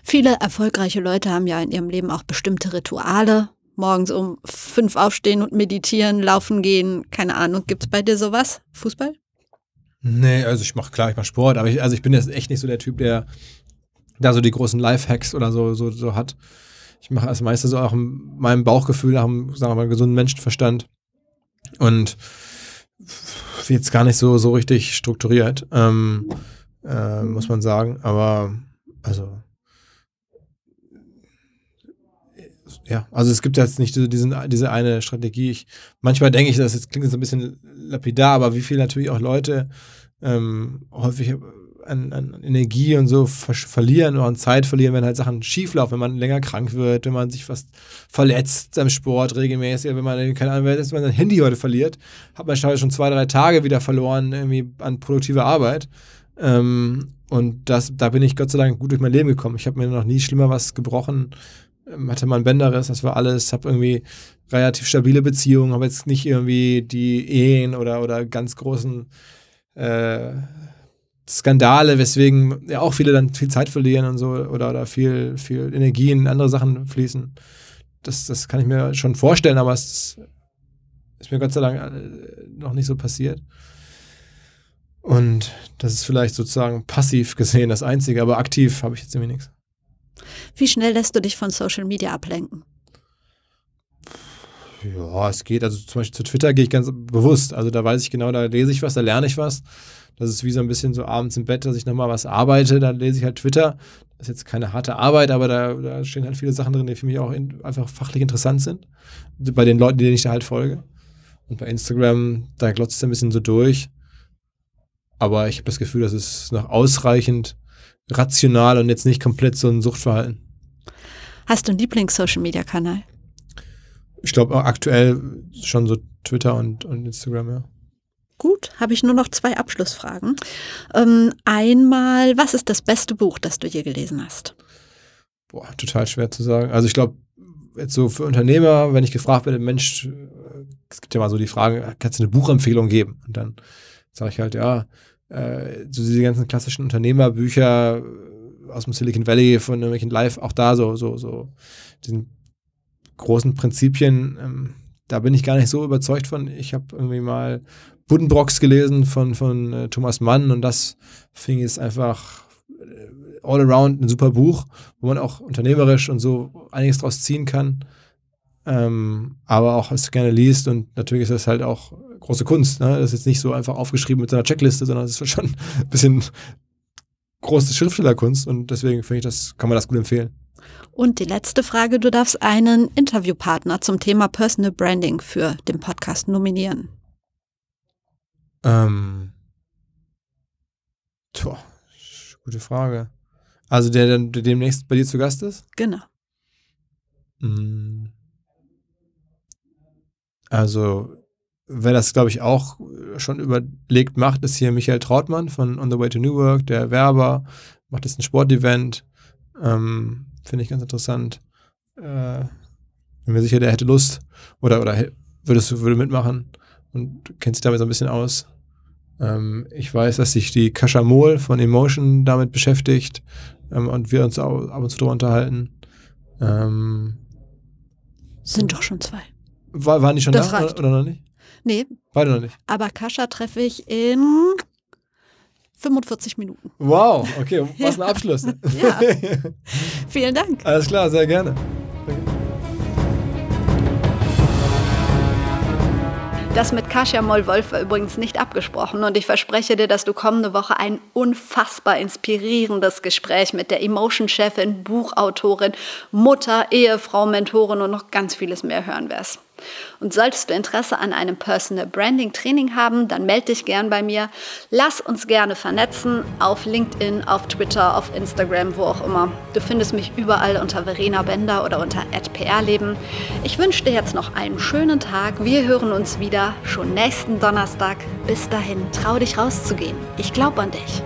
Viele erfolgreiche Leute haben ja in ihrem Leben auch bestimmte Rituale. Morgens um fünf aufstehen und meditieren, laufen gehen, keine Ahnung. Gibt es bei dir sowas? Fußball? Nee, also ich mache klar, ich mache Sport, aber ich, also ich bin jetzt echt nicht so der Typ, der da so die großen Lifehacks oder so, so, so hat. Ich mache das meiste so auch in meinem Bauchgefühl, nach einem, sagen wir mal, gesunden Menschenverstand. Und jetzt gar nicht so, so richtig strukturiert, ähm, äh, muss man sagen. Aber also ja, also es gibt jetzt nicht diesen, diese eine Strategie. Ich, manchmal denke ich, das jetzt klingt jetzt ein bisschen lapidar, aber wie viel natürlich auch Leute ähm, häufig an, an, Energie und so ver verlieren oder an Zeit verlieren, wenn halt Sachen schieflaufen, wenn man länger krank wird, wenn man sich fast verletzt am Sport regelmäßig, wenn man, keine Ahnung, wenn man sein Handy heute verliert, hat man schon zwei, drei Tage wieder verloren irgendwie an produktiver Arbeit. Ähm, und das, da bin ich Gott sei Dank gut durch mein Leben gekommen. Ich habe mir noch nie schlimmer was gebrochen hatte mal ein Bänderriss, das war alles, habe irgendwie relativ stabile Beziehungen, habe jetzt nicht irgendwie die Ehen oder, oder ganz großen äh, Skandale, weswegen ja auch viele dann viel Zeit verlieren und so oder, oder viel, viel Energie in andere Sachen fließen. Das, das kann ich mir schon vorstellen, aber es ist mir Gott sei Dank äh, noch nicht so passiert. Und das ist vielleicht sozusagen passiv gesehen das Einzige, aber aktiv habe ich jetzt irgendwie nichts. Wie schnell lässt du dich von Social Media ablenken? Ja, es geht. Also zum Beispiel zu Twitter gehe ich ganz bewusst. Also da weiß ich genau, da lese ich was, da lerne ich was. Das ist wie so ein bisschen so abends im Bett, dass ich nochmal was arbeite, dann lese ich halt Twitter. Das ist jetzt keine harte Arbeit, aber da, da stehen halt viele Sachen drin, die für mich auch in, einfach fachlich interessant sind. Bei den Leuten, denen ich da halt folge. Und bei Instagram, da glotzt es ein bisschen so durch. Aber ich habe das Gefühl, das ist noch ausreichend rational und jetzt nicht komplett so ein Suchtverhalten. Hast du einen Lieblings-Social-Media-Kanal? Ich glaube aktuell schon so Twitter und, und Instagram, ja. Gut, habe ich nur noch zwei Abschlussfragen. Ähm, einmal, was ist das beste Buch, das du je gelesen hast? Boah, total schwer zu sagen. Also ich glaube, jetzt so für Unternehmer, wenn ich gefragt werde, Mensch, äh, es gibt ja mal so die Frage, kannst du eine Buchempfehlung geben? Und dann sage ich halt, ja, äh, so diese ganzen klassischen Unternehmerbücher aus dem Silicon Valley von irgendwelchen Live, auch da so, so, so, diesen großen Prinzipien, ähm, da bin ich gar nicht so überzeugt von. Ich habe irgendwie mal Buddenbrocks gelesen von, von äh, Thomas Mann und das fing jetzt einfach äh, all around ein super Buch, wo man auch unternehmerisch und so einiges draus ziehen kann. Ähm, aber auch es gerne liest und natürlich ist das halt auch große Kunst. Ne? Das ist jetzt nicht so einfach aufgeschrieben mit so einer Checkliste, sondern es ist schon ein bisschen große Schriftstellerkunst und deswegen finde ich, das kann man das gut empfehlen. Und die letzte Frage, du darfst einen Interviewpartner zum Thema Personal Branding für den Podcast nominieren. Ähm, tja, gute Frage. Also der, der demnächst bei dir zu Gast ist? Genau. Mm. Also wer das, glaube ich, auch schon überlegt macht, ist hier Michael Trautmann von On the Way to New Work, der Werber, macht jetzt ein Sportevent. Ähm, Finde ich ganz interessant. Äh, bin mir sicher, der hätte Lust oder, oder würdest würde mitmachen und kennt sich damit so ein bisschen aus. Ähm, ich weiß, dass sich die Kascha Mohl von Emotion damit beschäftigt ähm, und wir uns auch ab und zu darüber unterhalten. Ähm, Sind doch schon zwei. war, waren die schon Das da reicht. oder noch nicht? Nee, Beide noch nicht. aber Kascha treffe ich in 45 Minuten. Wow, okay, [LAUGHS] was ein Abschluss. Ja. Vielen Dank. Alles klar, sehr gerne. Das mit Kasia Moll-Wolf war übrigens nicht abgesprochen und ich verspreche dir, dass du kommende Woche ein unfassbar inspirierendes Gespräch mit der Emotion-Chefin, Buchautorin, Mutter, Ehefrau, Mentorin und noch ganz vieles mehr hören wirst. Und solltest du Interesse an einem Personal Branding Training haben, dann melde dich gern bei mir. Lass uns gerne vernetzen auf LinkedIn, auf Twitter, auf Instagram, wo auch immer. Du findest mich überall unter Verena Bender oder unter @prleben. Ich wünsche dir jetzt noch einen schönen Tag. Wir hören uns wieder schon nächsten Donnerstag. Bis dahin, trau dich rauszugehen. Ich glaube an dich.